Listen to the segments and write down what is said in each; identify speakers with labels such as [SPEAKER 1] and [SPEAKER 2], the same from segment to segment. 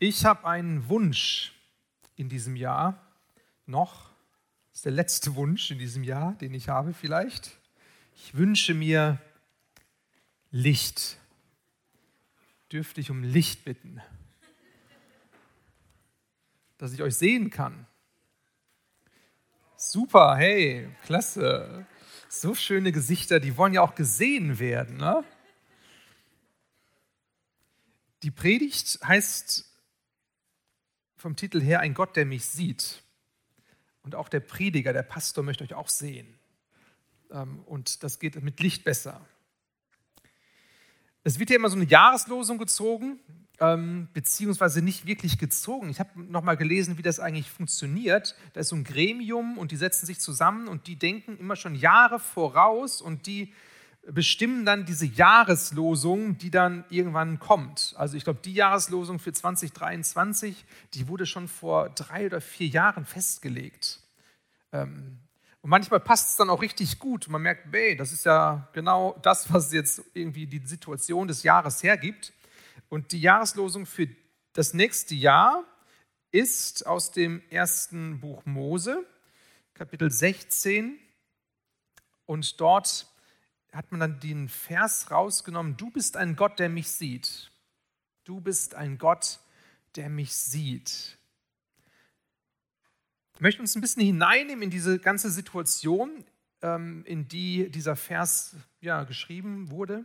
[SPEAKER 1] Ich habe einen Wunsch in diesem Jahr noch. Das ist der letzte Wunsch in diesem Jahr, den ich habe vielleicht. Ich wünsche mir Licht. Dürfte ich um Licht bitten, dass ich euch sehen kann. Super, hey, klasse. So schöne Gesichter, die wollen ja auch gesehen werden. Ne? Die Predigt heißt vom Titel her ein Gott, der mich sieht. Und auch der Prediger, der Pastor möchte euch auch sehen. Ähm, und das geht mit Licht besser. Es wird ja immer so eine Jahreslosung gezogen, ähm, beziehungsweise nicht wirklich gezogen. Ich habe nochmal gelesen, wie das eigentlich funktioniert. Da ist so ein Gremium und die setzen sich zusammen und die denken immer schon Jahre voraus und die bestimmen dann diese Jahreslosung, die dann irgendwann kommt. Also ich glaube, die Jahreslosung für 2023, die wurde schon vor drei oder vier Jahren festgelegt. Ähm, und manchmal passt es dann auch richtig gut. Man merkt, hey, das ist ja genau das, was jetzt irgendwie die Situation des Jahres hergibt. Und die Jahreslosung für das nächste Jahr ist aus dem ersten Buch Mose, Kapitel 16. Und dort hat man dann den Vers rausgenommen, du bist ein Gott, der mich sieht. Du bist ein Gott, der mich sieht. Ich möchte uns ein bisschen hineinnehmen in diese ganze Situation, ähm, in die dieser Vers ja, geschrieben wurde.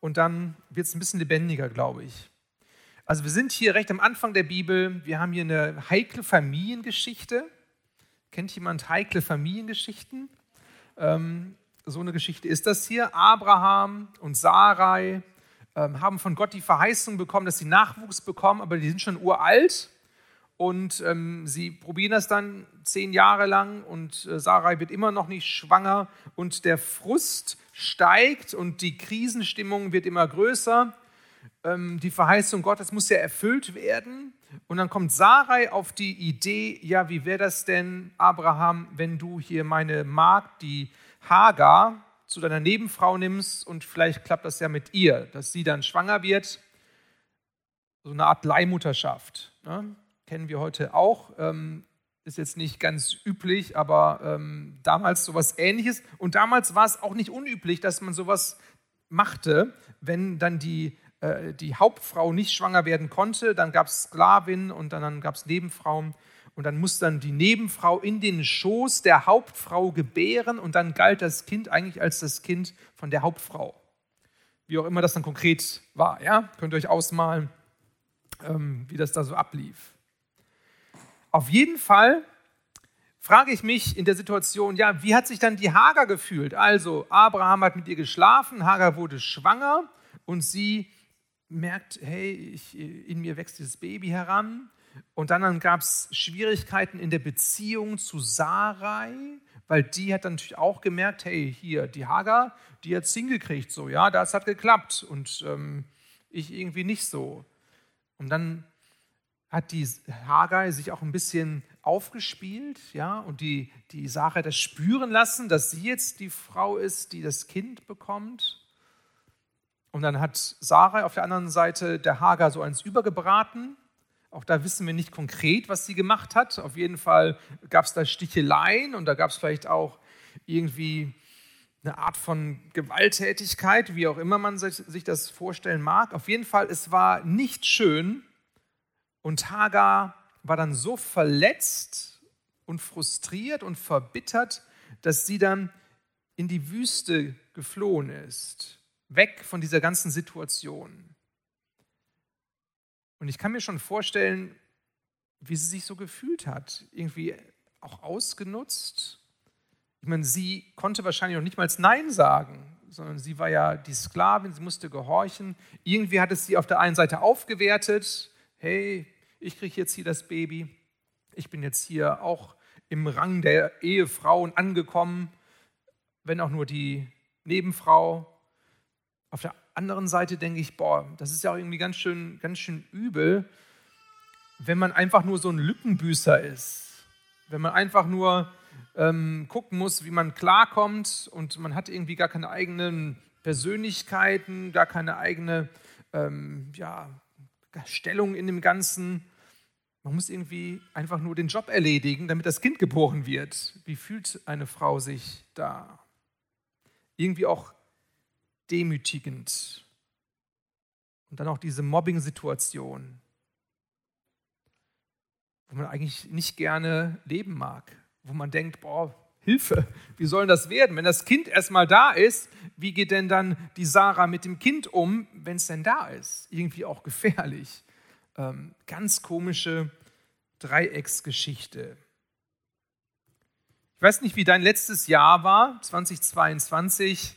[SPEAKER 1] Und dann wird es ein bisschen lebendiger, glaube ich. Also wir sind hier recht am Anfang der Bibel. Wir haben hier eine heikle Familiengeschichte. Kennt jemand heikle Familiengeschichten? Ähm, so eine Geschichte ist das hier. Abraham und Sarai ähm, haben von Gott die Verheißung bekommen, dass sie Nachwuchs bekommen, aber die sind schon uralt und ähm, sie probieren das dann zehn Jahre lang und äh, Sarai wird immer noch nicht schwanger und der Frust steigt und die Krisenstimmung wird immer größer. Ähm, die Verheißung Gottes muss ja erfüllt werden. Und dann kommt Sarai auf die Idee, ja, wie wäre das denn, Abraham, wenn du hier meine Magd, die Hagar zu deiner Nebenfrau nimmst und vielleicht klappt das ja mit ihr, dass sie dann schwanger wird. So eine Art Leihmutterschaft. Ne? Kennen wir heute auch. Ähm, ist jetzt nicht ganz üblich, aber ähm, damals sowas ähnliches. Und damals war es auch nicht unüblich, dass man sowas machte, wenn dann die, äh, die Hauptfrau nicht schwanger werden konnte. Dann gab es Sklavinnen und dann, dann gab es Nebenfrauen. Und dann muss dann die Nebenfrau in den Schoß der Hauptfrau gebären und dann galt das Kind eigentlich als das Kind von der Hauptfrau. Wie auch immer das dann konkret war. Ja? Könnt ihr euch ausmalen, ähm, wie das da so ablief. Auf jeden Fall frage ich mich in der Situation, ja, wie hat sich dann die Hagar gefühlt? Also, Abraham hat mit ihr geschlafen, Hagar wurde schwanger und sie merkt, hey, ich, in mir wächst dieses Baby heran. Und dann, gab es Schwierigkeiten in der Beziehung zu Sarai, weil die hat dann natürlich auch gemerkt, hey, hier, die Hagar, die hat es hingekriegt, so, ja, das hat geklappt und ähm, ich irgendwie nicht so. Und dann hat die Hagar sich auch ein bisschen aufgespielt, ja, und die, die Sarai das spüren lassen, dass sie jetzt die Frau ist, die das Kind bekommt. Und dann hat Sarai auf der anderen Seite der Hagar so eins übergebraten auch da wissen wir nicht konkret, was sie gemacht hat. Auf jeden Fall gab es da Sticheleien und da gab es vielleicht auch irgendwie eine Art von Gewalttätigkeit, wie auch immer man sich das vorstellen mag. Auf jeden Fall, es war nicht schön und Hagar war dann so verletzt und frustriert und verbittert, dass sie dann in die Wüste geflohen ist, weg von dieser ganzen Situation. Und ich kann mir schon vorstellen, wie sie sich so gefühlt hat. Irgendwie auch ausgenutzt. Ich meine, sie konnte wahrscheinlich noch nicht mal Nein sagen, sondern sie war ja die Sklavin, sie musste gehorchen. Irgendwie hat es sie auf der einen Seite aufgewertet. Hey, ich kriege jetzt hier das Baby. Ich bin jetzt hier auch im Rang der Ehefrauen angekommen, wenn auch nur die Nebenfrau. Auf der anderen Seite denke ich, boah, das ist ja auch irgendwie ganz schön, ganz schön übel, wenn man einfach nur so ein Lückenbüßer ist. Wenn man einfach nur ähm, gucken muss, wie man klarkommt und man hat irgendwie gar keine eigenen Persönlichkeiten, gar keine eigene, ähm, ja, Stellung in dem Ganzen. Man muss irgendwie einfach nur den Job erledigen, damit das Kind geboren wird. Wie fühlt eine Frau sich da? Irgendwie auch demütigend. Und dann auch diese Mobbing-Situation, wo man eigentlich nicht gerne leben mag, wo man denkt, boah, Hilfe, wie soll das werden? Wenn das Kind erstmal da ist, wie geht denn dann die Sarah mit dem Kind um, wenn es denn da ist? Irgendwie auch gefährlich. Ähm, ganz komische Dreiecksgeschichte. Ich weiß nicht, wie dein letztes Jahr war, 2022.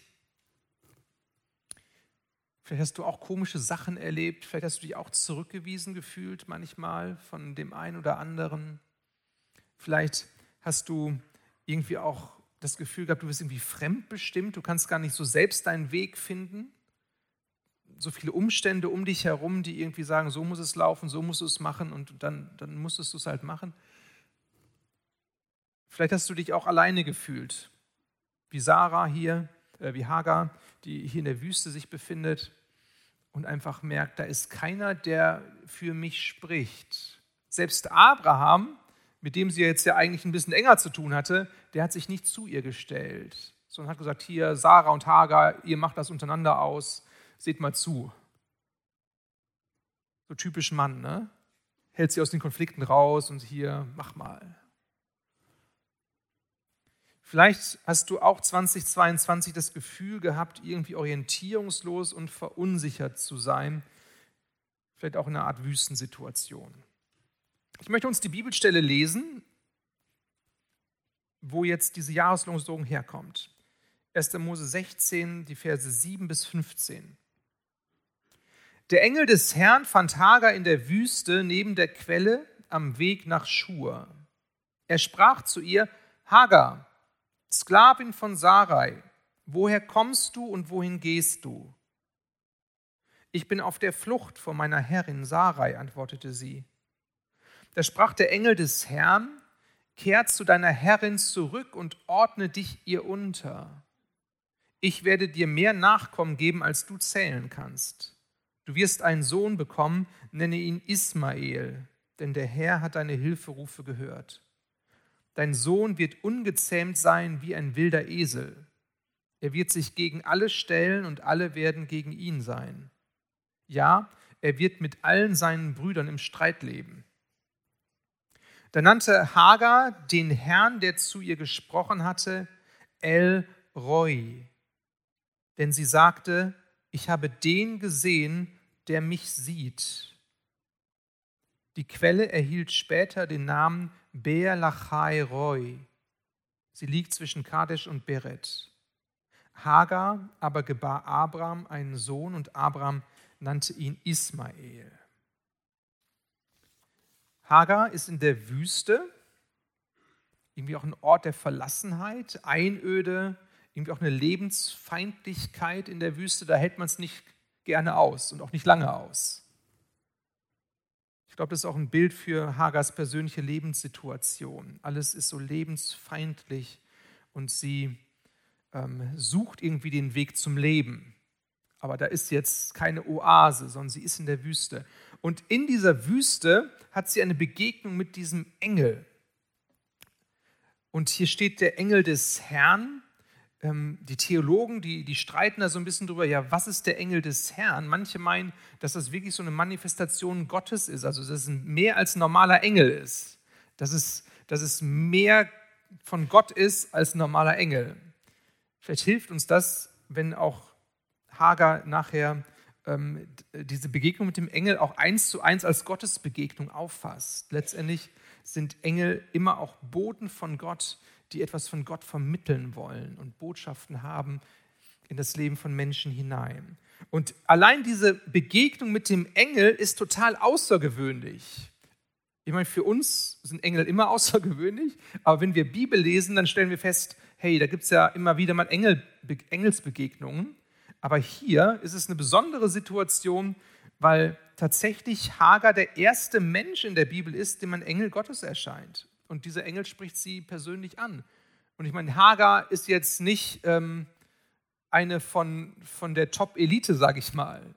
[SPEAKER 1] Vielleicht hast du auch komische Sachen erlebt, vielleicht hast du dich auch zurückgewiesen gefühlt manchmal von dem einen oder anderen. Vielleicht hast du irgendwie auch das Gefühl gehabt, du bist irgendwie fremdbestimmt, du kannst gar nicht so selbst deinen Weg finden. So viele Umstände um dich herum, die irgendwie sagen, so muss es laufen, so musst du es machen und dann, dann musstest du es halt machen. Vielleicht hast du dich auch alleine gefühlt, wie Sarah hier, äh, wie Hagar, die hier in der Wüste sich befindet und einfach merkt, da ist keiner, der für mich spricht. Selbst Abraham, mit dem sie jetzt ja eigentlich ein bisschen enger zu tun hatte, der hat sich nicht zu ihr gestellt, sondern hat gesagt, hier, Sarah und Hagar, ihr macht das untereinander aus, seht mal zu. So typisch Mann, ne? Hält sie aus den Konflikten raus und hier, mach mal. Vielleicht hast du auch 2022 das Gefühl gehabt, irgendwie orientierungslos und verunsichert zu sein. Vielleicht auch in einer Art Wüstensituation. Ich möchte uns die Bibelstelle lesen, wo jetzt diese Jahreslosung herkommt. 1. Mose 16, die Verse 7 bis 15. Der Engel des Herrn fand Hagar in der Wüste neben der Quelle am Weg nach Schur. Er sprach zu ihr: Hagar, Sklavin von Sarai, woher kommst du und wohin gehst du? Ich bin auf der Flucht vor meiner Herrin Sarai, antwortete sie. Da sprach der Engel des Herrn, Kehr zu deiner Herrin zurück und ordne dich ihr unter. Ich werde dir mehr Nachkommen geben, als du zählen kannst. Du wirst einen Sohn bekommen, nenne ihn Ismael, denn der Herr hat deine Hilferufe gehört. Dein Sohn wird ungezähmt sein wie ein wilder Esel. Er wird sich gegen alle stellen und alle werden gegen ihn sein. Ja, er wird mit allen seinen Brüdern im Streit leben. Da nannte Hagar den Herrn, der zu ihr gesprochen hatte, El Roy. Denn sie sagte, ich habe den gesehen, der mich sieht. Die Quelle erhielt später den Namen Beer Lachai Roy. Sie liegt zwischen Kadesh und Beret. Hagar aber gebar Abraham einen Sohn und Abraham nannte ihn Ismael. Hagar ist in der Wüste, irgendwie auch ein Ort der Verlassenheit, Einöde, irgendwie auch eine Lebensfeindlichkeit in der Wüste. Da hält man es nicht gerne aus und auch nicht lange aus. Ich glaube, das ist auch ein Bild für Hagars persönliche Lebenssituation. Alles ist so lebensfeindlich und sie ähm, sucht irgendwie den Weg zum Leben. Aber da ist jetzt keine Oase, sondern sie ist in der Wüste. Und in dieser Wüste hat sie eine Begegnung mit diesem Engel. Und hier steht der Engel des Herrn ähm, die Theologen, die, die streiten da so ein bisschen drüber, ja, was ist der Engel des Herrn? Manche meinen, dass das wirklich so eine Manifestation Gottes ist, also dass es mehr als ein normaler Engel ist. Dass es, dass es mehr von Gott ist als ein normaler Engel. Vielleicht hilft uns das, wenn auch Hagar nachher ähm, diese Begegnung mit dem Engel auch eins zu eins als Gottesbegegnung auffasst. Letztendlich sind Engel immer auch Boten von Gott, die etwas von Gott vermitteln wollen und Botschaften haben in das Leben von Menschen hinein. Und allein diese Begegnung mit dem Engel ist total außergewöhnlich. Ich meine, für uns sind Engel immer außergewöhnlich, aber wenn wir Bibel lesen, dann stellen wir fest, hey, da gibt es ja immer wieder mal Engel, Engelsbegegnungen. Aber hier ist es eine besondere Situation, weil tatsächlich Hagar der erste Mensch in der Bibel ist, dem ein Engel Gottes erscheint. Und dieser Engel spricht sie persönlich an. Und ich meine, Hagar ist jetzt nicht ähm, eine von, von der Top-Elite, sage ich mal,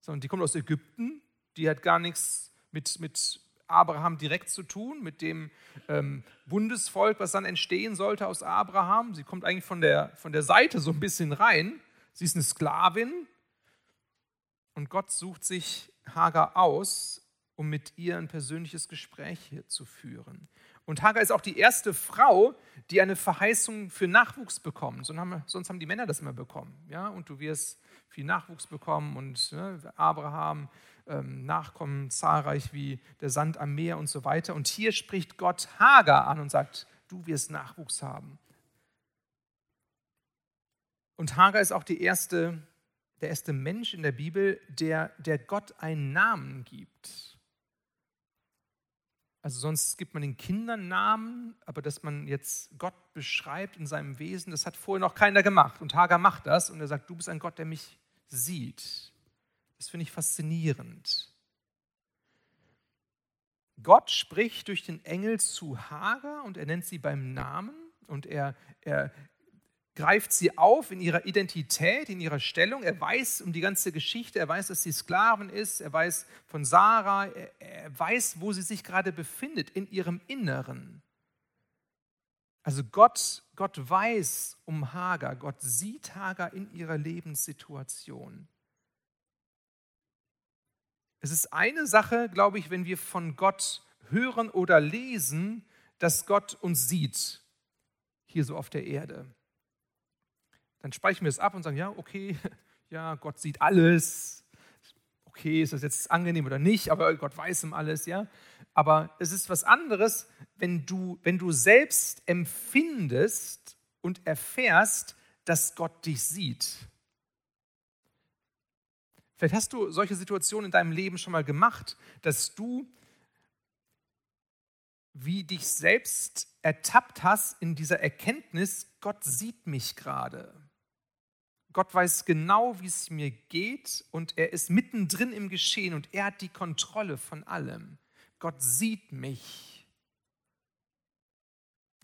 [SPEAKER 1] sondern die kommt aus Ägypten, Die hat gar nichts mit, mit Abraham direkt zu tun, mit dem ähm, Bundesvolk, was dann entstehen sollte aus Abraham. Sie kommt eigentlich von der, von der Seite so ein bisschen rein. Sie ist eine Sklavin. Und Gott sucht sich Hagar aus, um mit ihr ein persönliches Gespräch hier zu führen. Und Hagar ist auch die erste Frau, die eine Verheißung für Nachwuchs bekommt. Sonst haben, die Männer das immer bekommen. Ja? Und du wirst viel Nachwuchs bekommen und ne, Abraham, ähm, Nachkommen zahlreich wie der Sand am Meer und so weiter. Und hier spricht Gott Hagar an und sagt, du wirst Nachwuchs haben. Und Hagar ist auch die erste, der erste Mensch in der Bibel, der, der Gott einen Namen gibt. Also sonst gibt man den Kindern Namen, aber dass man jetzt Gott beschreibt in seinem Wesen, das hat vorher noch keiner gemacht. Und Hagar macht das und er sagt, du bist ein Gott, der mich sieht. Das finde ich faszinierend. Gott spricht durch den Engel zu Hagar und er nennt sie beim Namen und er, er greift sie auf in ihrer Identität, in ihrer Stellung. Er weiß um die ganze Geschichte, er weiß, dass sie Sklavin ist, er weiß von Sarah, er, er weiß, wo sie sich gerade befindet, in ihrem Inneren. Also Gott, Gott weiß um Hagar, Gott sieht Hagar in ihrer Lebenssituation. Es ist eine Sache, glaube ich, wenn wir von Gott hören oder lesen, dass Gott uns sieht, hier so auf der Erde dann speichern wir es ab und sagen, ja, okay, ja, Gott sieht alles. Okay, ist das jetzt angenehm oder nicht, aber Gott weiß um alles, ja. Aber es ist was anderes, wenn du, wenn du selbst empfindest und erfährst, dass Gott dich sieht. Vielleicht hast du solche Situationen in deinem Leben schon mal gemacht, dass du wie dich selbst ertappt hast in dieser Erkenntnis, Gott sieht mich gerade. Gott weiß genau, wie es mir geht und er ist mittendrin im Geschehen und er hat die Kontrolle von allem. Gott sieht mich.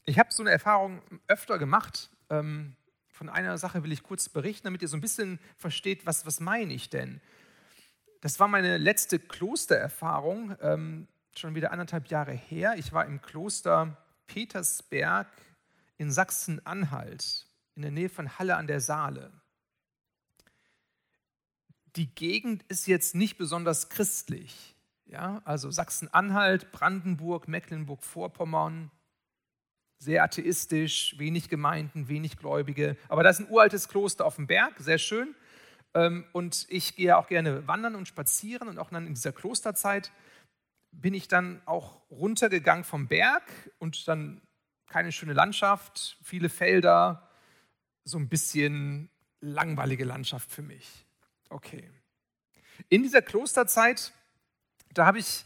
[SPEAKER 1] Ich habe so eine Erfahrung öfter gemacht. Ähm, von einer Sache will ich kurz berichten, damit ihr so ein bisschen versteht, was, was meine ich denn. Das war meine letzte Klostererfahrung, ähm, schon wieder anderthalb Jahre her. Ich war im Kloster Petersberg in Sachsen-Anhalt, in der Nähe von Halle an der Saale die Gegend ist jetzt nicht besonders christlich. Ja, also Sachsen-Anhalt, Brandenburg, Mecklenburg-Vorpommern, sehr atheistisch, wenig Gemeinden, wenig Gläubige. Aber da ist ein uraltes Kloster auf dem Berg, sehr schön. Ähm, und ich gehe auch gerne wandern und spazieren. Und auch dann in dieser Klosterzeit bin ich dann auch runtergegangen vom Berg und dann keine schöne Landschaft, viele Felder, so ein bisschen langweilige Landschaft für mich. Okay. In dieser Klosterzeit, da habe ich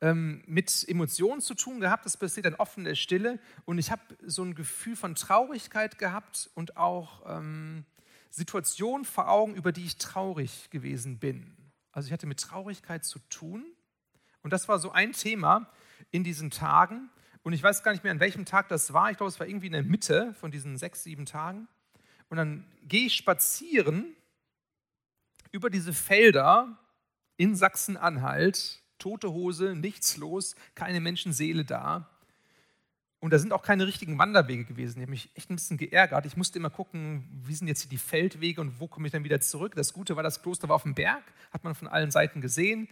[SPEAKER 1] ähm, mit Emotionen zu tun gehabt, das passiert dann offen in der Stille und ich habe so ein Gefühl von Traurigkeit gehabt und auch ähm, Situationen vor Augen, über die ich traurig gewesen bin. Also ich hatte mit Traurigkeit zu tun und das war so ein Thema in diesen Tagen und ich weiß gar nicht mehr, an welchem Tag das war. Ich glaube, es war irgendwie in der Mitte von diesen sechs, sieben Tagen. Und dann gehe ich spazieren über diese Felder in Sachsen-Anhalt, tote Hose, nichts los, keine Menschenseele da. Und da sind auch keine richtigen Wanderwege gewesen. Die haben mich echt ein bisschen geärgert. Ich musste immer gucken, wie sind jetzt hier die Feldwege und wo komme ich dann wieder zurück. Das Gute war, das Kloster war auf dem Berg, hat man von allen Seiten gesehen.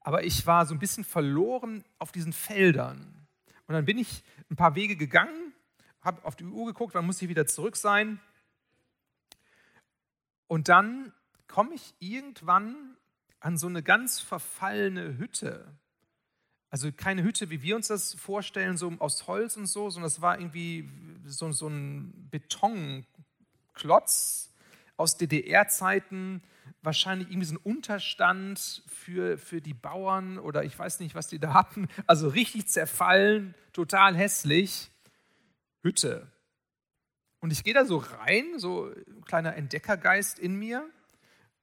[SPEAKER 1] Aber ich war so ein bisschen verloren auf diesen Feldern. Und dann bin ich ein paar Wege gegangen, habe auf die Uhr geguckt, wann muss ich wieder zurück sein. Und dann komme ich irgendwann an so eine ganz verfallene Hütte. Also keine Hütte, wie wir uns das vorstellen, so aus Holz und so, sondern es war irgendwie so, so ein Betonklotz aus DDR-Zeiten, wahrscheinlich irgendwie so ein Unterstand für, für die Bauern oder ich weiß nicht, was die da hatten. Also richtig zerfallen, total hässlich. Hütte. Und ich gehe da so rein, so ein kleiner Entdeckergeist in mir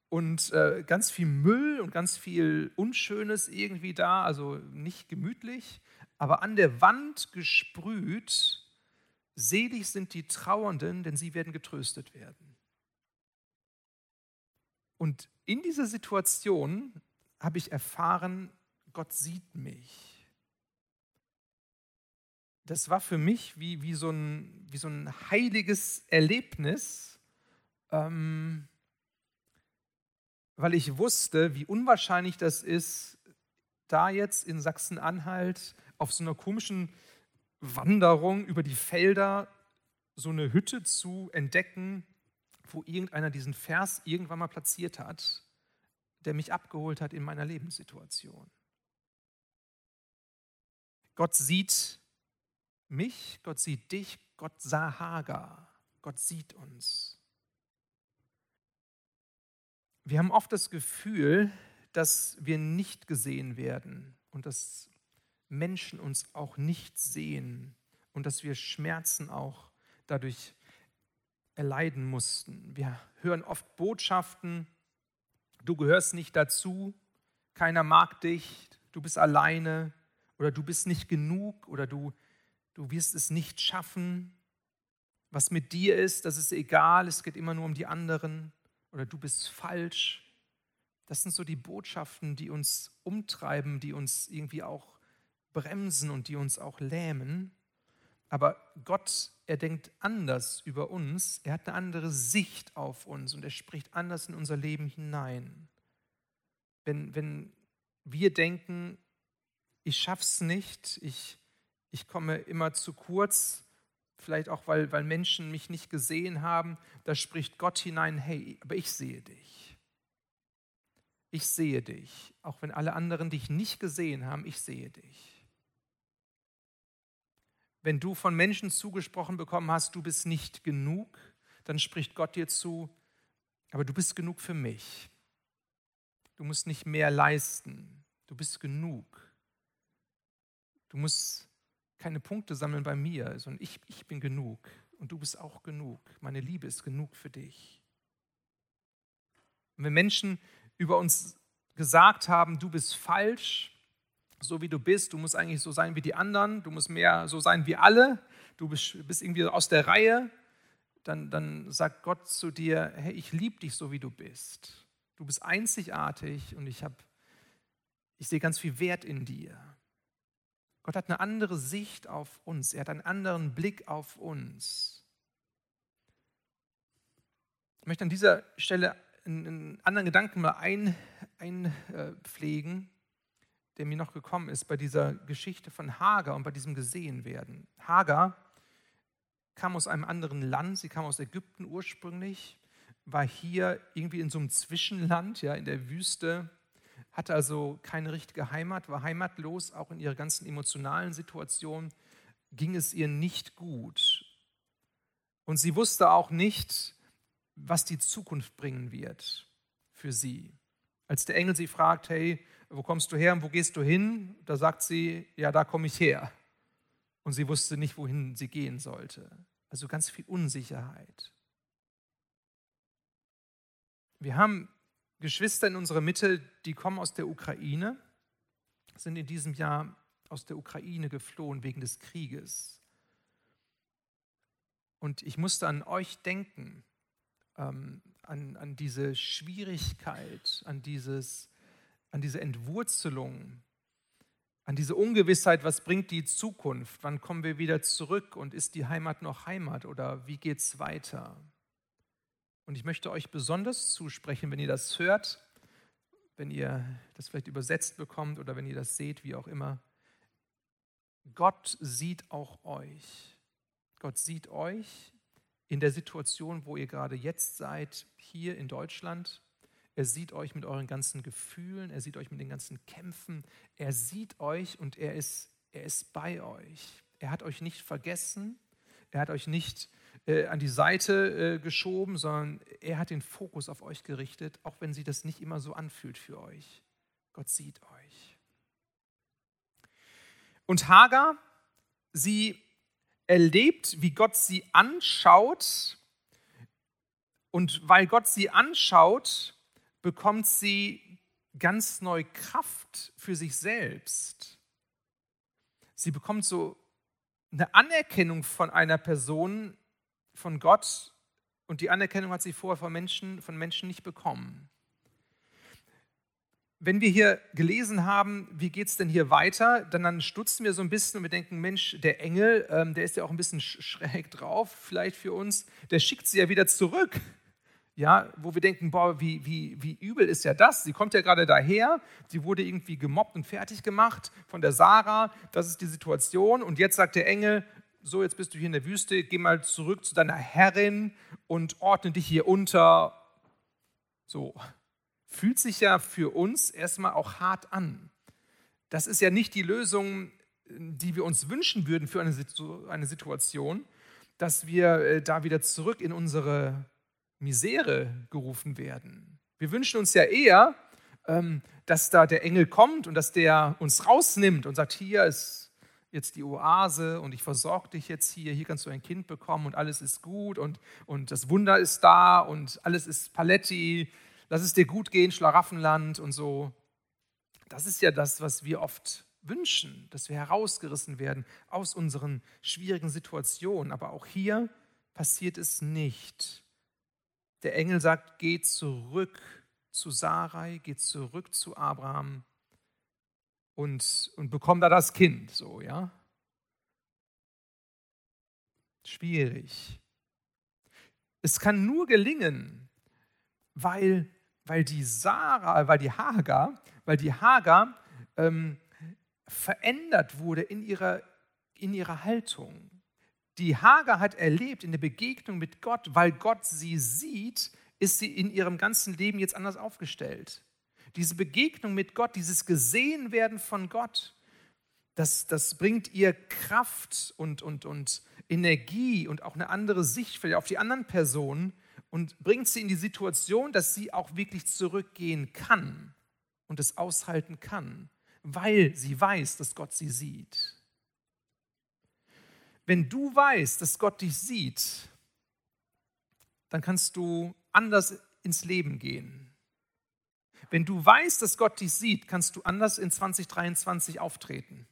[SPEAKER 1] und äh, ganz viel Müll und ganz viel Unschönes irgendwie da, also nicht gemütlich, aber an der Wand gesprüht, selig sind die Trauernden, denn sie werden getröstet werden. Und in dieser Situation habe ich erfahren, Gott sieht mich. Das war für mich wie, wie, so, ein, wie so ein heiliges Erlebnis, ähm, weil ich wusste, wie unwahrscheinlich das ist, da jetzt in Sachsen-Anhalt auf so einer komischen Wanderung über die Felder so eine Hütte zu entdecken, wo irgendeiner diesen Vers irgendwann mal platziert hat, der mich abgeholt hat in meiner Lebenssituation. Gott sieht mich, Gott sieht dich, Gott sah Hagar, Gott sieht uns. Wir haben oft das Gefühl, dass wir nicht gesehen werden und dass Menschen uns auch nicht sehen und dass wir Schmerzen auch dadurch erleiden mussten. Wir hören oft Botschaften, du gehörst nicht dazu, keiner mag dich, du bist alleine oder du bist nicht genug oder du, du wirst es nicht schaffen. Was mit dir ist, das ist egal, es geht immer nur um die anderen oder du bist falsch. Das sind so die Botschaften, die uns umtreiben, die uns irgendwie auch bremsen und die uns auch lähmen. Aber Gott, er denkt anders über uns, er hat eine andere Sicht auf uns und er spricht anders in unser Leben hinein. Wenn, wenn wir denken, ich schaff's nicht, ich, ich komme immer zu kurz, vielleicht auch, weil, weil Menschen mich nicht gesehen haben, da spricht Gott hinein, hey, aber ich sehe dich. Ich sehe dich, auch wenn alle anderen dich nicht gesehen haben, ich sehe dich wenn du von Menschen zugesprochen bekommen hast, du bist nicht genug, dann spricht Gott dir zu, aber du bist genug für mich. Du musst nicht mehr leisten. Du bist genug. Du musst keine Punkte sammeln bei mir, sondern ich, ich bin genug und du bist auch genug. Meine Liebe ist genug für dich. Und wenn Menschen über uns gesagt haben, du bist falsch, so wie du bist, du musst eigentlich so sein wie die anderen, du musst mehr so sein wie alle, du bist, bist irgendwie aus der Reihe, dann, dann sagt Gott zu dir, hey, ich liebe dich so wie du bist. Du bist einzigartig und ich, ich sehe ganz viel Wert in dir. Gott hat eine andere Sicht auf uns, er hat einen anderen Blick auf uns. Ich möchte an dieser Stelle einen anderen Gedanken mal einpflegen. Ein, der mir noch gekommen ist bei dieser Geschichte von Hagar und bei diesem Gesehenwerden. Hagar kam aus einem anderen Land, sie kam aus Ägypten ursprünglich, war hier irgendwie in so einem Zwischenland, ja, in der Wüste, hatte also keine richtige Heimat, war heimatlos, auch in ihrer ganzen emotionalen Situation ging es ihr nicht gut. Und sie wusste auch nicht, was die Zukunft bringen wird für sie. Als der Engel sie fragt, hey, wo kommst du her und wo gehst du hin? Da sagt sie, ja, da komme ich her. Und sie wusste nicht, wohin sie gehen sollte. Also ganz viel Unsicherheit. Wir haben Geschwister in unserer Mitte, die kommen aus der Ukraine, sind in diesem Jahr aus der Ukraine geflohen wegen des Krieges. Und ich musste an euch denken, ähm, an, an diese Schwierigkeit, an dieses an diese Entwurzelung, an diese Ungewissheit, was bringt die Zukunft, wann kommen wir wieder zurück und ist die Heimat noch Heimat oder wie geht es weiter? Und ich möchte euch besonders zusprechen, wenn ihr das hört, wenn ihr das vielleicht übersetzt bekommt oder wenn ihr das seht, wie auch immer. Gott sieht auch euch. Gott sieht euch in der Situation, wo ihr gerade jetzt seid, hier in Deutschland. Er sieht euch mit euren ganzen Gefühlen, er sieht euch mit den ganzen Kämpfen, er sieht euch und er ist, er ist bei euch. Er hat euch nicht vergessen, er hat euch nicht äh, an die Seite äh, geschoben, sondern er hat den Fokus auf euch gerichtet, auch wenn sie das nicht immer so anfühlt für euch. Gott sieht euch. Und Hagar, sie erlebt, wie Gott sie anschaut. Und weil Gott sie anschaut, bekommt sie ganz neu Kraft für sich selbst. Sie bekommt so eine Anerkennung von einer Person, von Gott, und die Anerkennung hat sie vorher von Menschen, von Menschen nicht bekommen. wenn wir hier gelesen haben, wie geht es denn hier weiter, dann, dann stutzen wir so ein bisschen und wir denken, Mensch, der Engel, ähm, der ist ja auch ein bisschen schräg drauf, vielleicht für uns, der schickt sie ja wieder zurück. Ja, wo wir denken, boah, wie, wie, wie übel ist ja das? Sie kommt ja gerade daher, sie wurde irgendwie gemobbt und fertig gemacht von der Sarah, das ist die Situation. Und jetzt sagt der Engel, so, jetzt bist du hier in der Wüste, geh mal zurück zu deiner Herrin und ordne dich hier unter. So, fühlt sich ja für uns erstmal auch hart an. Das ist ja nicht die Lösung, die wir uns wünschen würden für eine Situation, dass wir äh, da wieder zurück in unsere Misere gerufen werden. Wir wünschen uns ja eher, ähm, dass da der Engel kommt und dass der uns rausnimmt und sagt, hier ist jetzt die Oase und ich versorge dich jetzt hier, hier kannst du ein Kind bekommen und alles ist gut und, und das Wunder ist da und alles ist Paletti, lass es dir gut gehen, Schlaraffenland und so. Das ist ja das, was wir oft wünschen, dass wir herausgerissen werden aus unseren schwierigen Situationen. Aber auch hier passiert es nicht. Der Engel sagt, geh zurück zu Sarai, geh zurück zu Abraham und, und bekomm da das Kind. So, ja? Schwierig. Es kann nur gelingen, weil weil die Sarah, weil die Hagar, weil die Hagar ähm, verändert wurde in ihrer, in ihrer Haltung. Die Hagar hat erlebt in der Begegnung mit Gott, weil Gott sie sieht, ist sie in ihrem ganzen Leben jetzt anders aufgestellt. Diese Begegnung mit Gott, dieses Gesehenwerden von Gott, das, das bringt ihr Kraft und, und, und Energie und auch eine andere Sicht auf die anderen Personen, und bringt sie in die Situation, dass sie auch wirklich zurückgehen kann und es aushalten kann, weil sie weiß, dass Gott sie sieht. Wenn du weißt, dass Gott dich sieht, dann kannst du anders ins Leben gehen. Wenn du weißt, dass Gott dich sieht, kannst du anders in 2023 auftreten.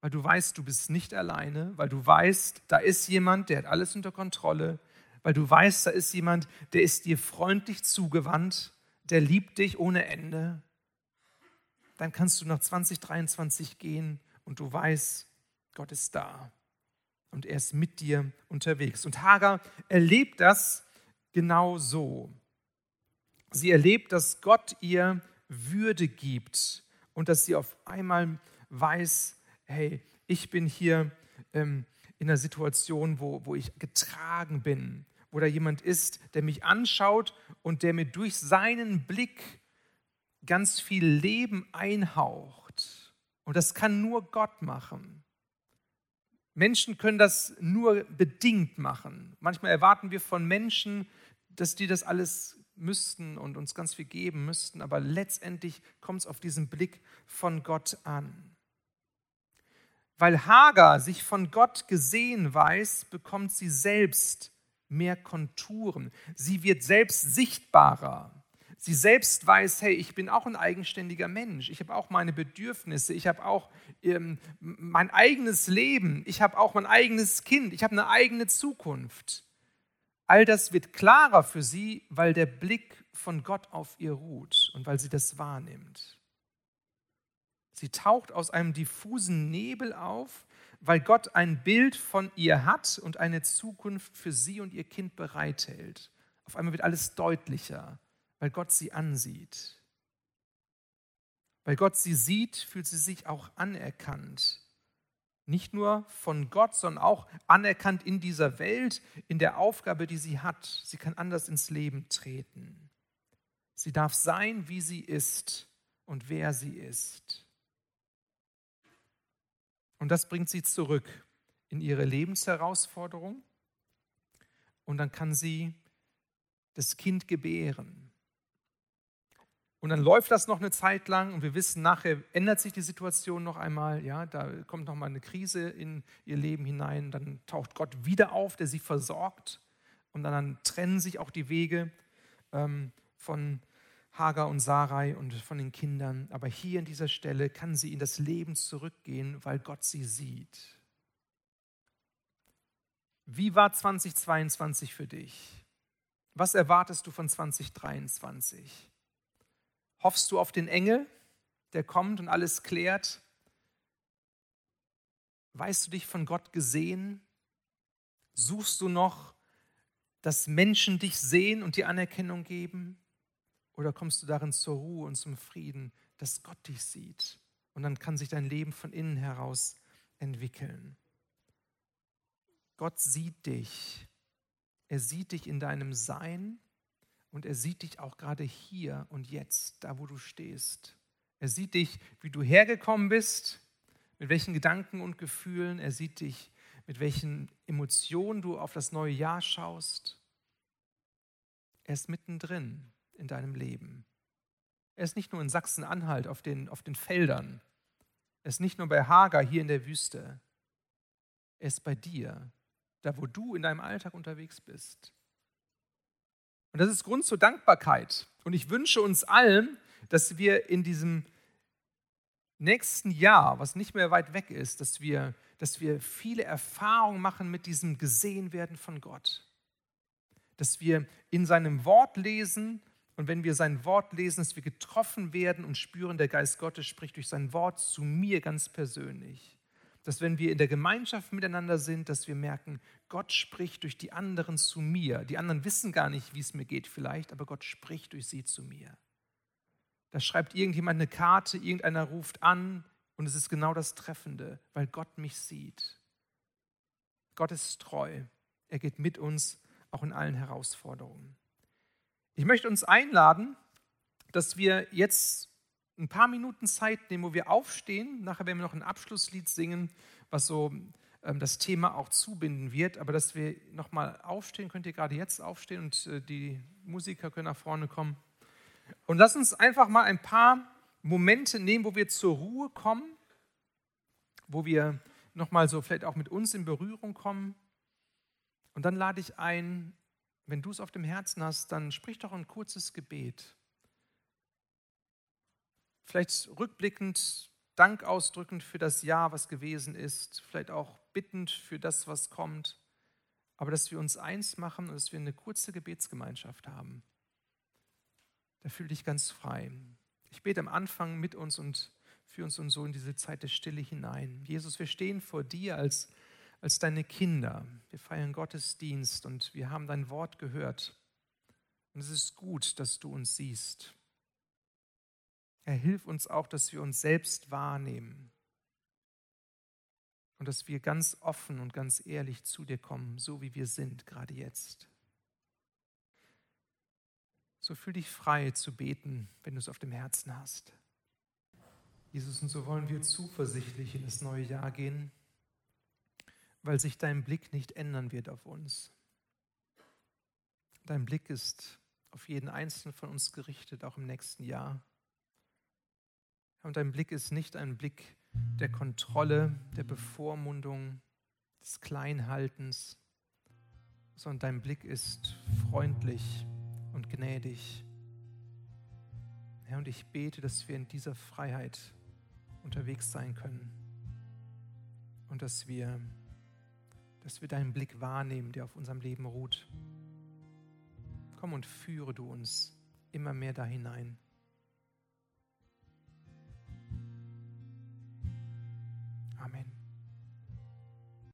[SPEAKER 1] Weil du weißt, du bist nicht alleine, weil du weißt, da ist jemand, der hat alles unter Kontrolle, weil du weißt, da ist jemand, der ist dir freundlich zugewandt, der liebt dich ohne Ende, dann kannst du nach 2023 gehen und du weißt, Gott ist da und er ist mit dir unterwegs. Und Hagar erlebt das genau so. Sie erlebt, dass Gott ihr Würde gibt und dass sie auf einmal weiß, hey, ich bin hier ähm, in einer Situation, wo, wo ich getragen bin, wo da jemand ist, der mich anschaut und der mir durch seinen Blick ganz viel Leben einhaucht. Und das kann nur Gott machen. Menschen können das nur bedingt machen. Manchmal erwarten wir von Menschen, dass die das alles müssten und uns ganz viel geben müssten, aber letztendlich kommt es auf diesen Blick von Gott an. Weil Hagar sich von Gott gesehen weiß, bekommt sie selbst mehr Konturen. Sie wird selbst sichtbarer. Sie selbst weiß, hey, ich bin auch ein eigenständiger Mensch. Ich habe auch meine Bedürfnisse. Ich habe auch ähm, mein eigenes Leben. Ich habe auch mein eigenes Kind. Ich habe eine eigene Zukunft. All das wird klarer für sie, weil der Blick von Gott auf ihr ruht und weil sie das wahrnimmt. Sie taucht aus einem diffusen Nebel auf weil Gott ein Bild von ihr hat und eine Zukunft für sie und ihr Kind bereithält. Auf einmal wird alles deutlicher, weil Gott sie ansieht. Weil Gott sie sieht, fühlt sie sich auch anerkannt. Nicht nur von Gott, sondern auch anerkannt in dieser Welt, in der Aufgabe, die sie hat. Sie kann anders ins Leben treten. Sie darf sein, wie sie ist und wer sie ist. Und das bringt sie zurück in ihre Lebensherausforderung. Und dann kann sie das Kind gebären. Und dann läuft das noch eine Zeit lang und wir wissen, nachher ändert sich die Situation noch einmal. Ja, da kommt noch mal eine Krise in ihr Leben hinein. Dann taucht Gott wieder auf, der sie versorgt. Und dann trennen sich auch die Wege ähm, von Hagar und Sarai und von den Kindern. Aber hier an dieser Stelle kann sie in das Leben zurückgehen, weil Gott sie sieht. Wie war 2022 für dich? Was erwartest du von 2023? Hoffst du auf den Engel, der kommt und alles klärt? Weißt du dich von Gott gesehen? Suchst du noch, dass Menschen dich sehen und dir Anerkennung geben? Oder kommst du darin zur Ruhe und zum Frieden, dass Gott dich sieht? Und dann kann sich dein Leben von innen heraus entwickeln. Gott sieht dich. Er sieht dich in deinem Sein und er sieht dich auch gerade hier und jetzt, da wo du stehst. Er sieht dich, wie du hergekommen bist, mit welchen Gedanken und Gefühlen. Er sieht dich, mit welchen Emotionen du auf das neue Jahr schaust. Er ist mittendrin in deinem Leben. Er ist nicht nur in Sachsen-Anhalt auf den, auf den Feldern. Er ist nicht nur bei Hagar hier in der Wüste. Er ist bei dir, da wo du in deinem Alltag unterwegs bist. Und das ist Grund zur Dankbarkeit. Und ich wünsche uns allen, dass wir in diesem nächsten Jahr, was nicht mehr weit weg ist, dass wir, dass wir viele Erfahrungen machen mit diesem Gesehenwerden von Gott. Dass wir in seinem Wort lesen und wenn wir sein Wort lesen, dass wir getroffen werden und spüren, der Geist Gottes spricht durch sein Wort zu mir ganz persönlich. Dass wenn wir in der Gemeinschaft miteinander sind, dass wir merken, Gott spricht durch die anderen zu mir. Die anderen wissen gar nicht, wie es mir geht vielleicht, aber Gott spricht durch sie zu mir. Da schreibt irgendjemand eine Karte, irgendeiner ruft an und es ist genau das Treffende, weil Gott mich sieht. Gott ist treu. Er geht mit uns auch in allen Herausforderungen. Ich möchte uns einladen, dass wir jetzt ein paar Minuten Zeit nehmen, wo wir aufstehen. Nachher werden wir noch ein Abschlusslied singen, was so ähm, das Thema auch zubinden wird. Aber dass wir nochmal aufstehen, könnt ihr gerade jetzt aufstehen und äh, die Musiker können nach vorne kommen. Und lass uns einfach mal ein paar Momente nehmen, wo wir zur Ruhe kommen, wo wir nochmal so vielleicht auch mit uns in Berührung kommen. Und dann lade ich ein, wenn du es auf dem Herzen hast, dann sprich doch ein kurzes Gebet. Vielleicht rückblickend, Dank ausdrückend für das Jahr, was gewesen ist, vielleicht auch bittend für das, was kommt, aber dass wir uns eins machen und dass wir eine kurze Gebetsgemeinschaft haben. Da fühl dich ganz frei. Ich bete am Anfang mit uns und für uns und so in diese Zeit der Stille hinein. Jesus, wir stehen vor dir als als deine Kinder. Wir feiern Gottesdienst und wir haben dein Wort gehört. Und es ist gut, dass du uns siehst. Er hilft uns auch, dass wir uns selbst wahrnehmen und dass wir ganz offen und ganz ehrlich zu dir kommen, so wie wir sind, gerade jetzt. So fühl dich frei zu beten, wenn du es auf dem Herzen hast. Jesus, und so wollen wir zuversichtlich in das neue Jahr gehen weil sich dein Blick nicht ändern wird auf uns. Dein Blick ist auf jeden einzelnen von uns gerichtet, auch im nächsten Jahr. Und dein Blick ist nicht ein Blick der Kontrolle, der Bevormundung, des Kleinhaltens, sondern dein Blick ist freundlich und gnädig. Herr, und ich bete, dass wir in dieser Freiheit unterwegs sein können und dass wir dass wir deinen Blick wahrnehmen, der auf unserem Leben ruht. Komm und führe du uns immer mehr da hinein. Amen.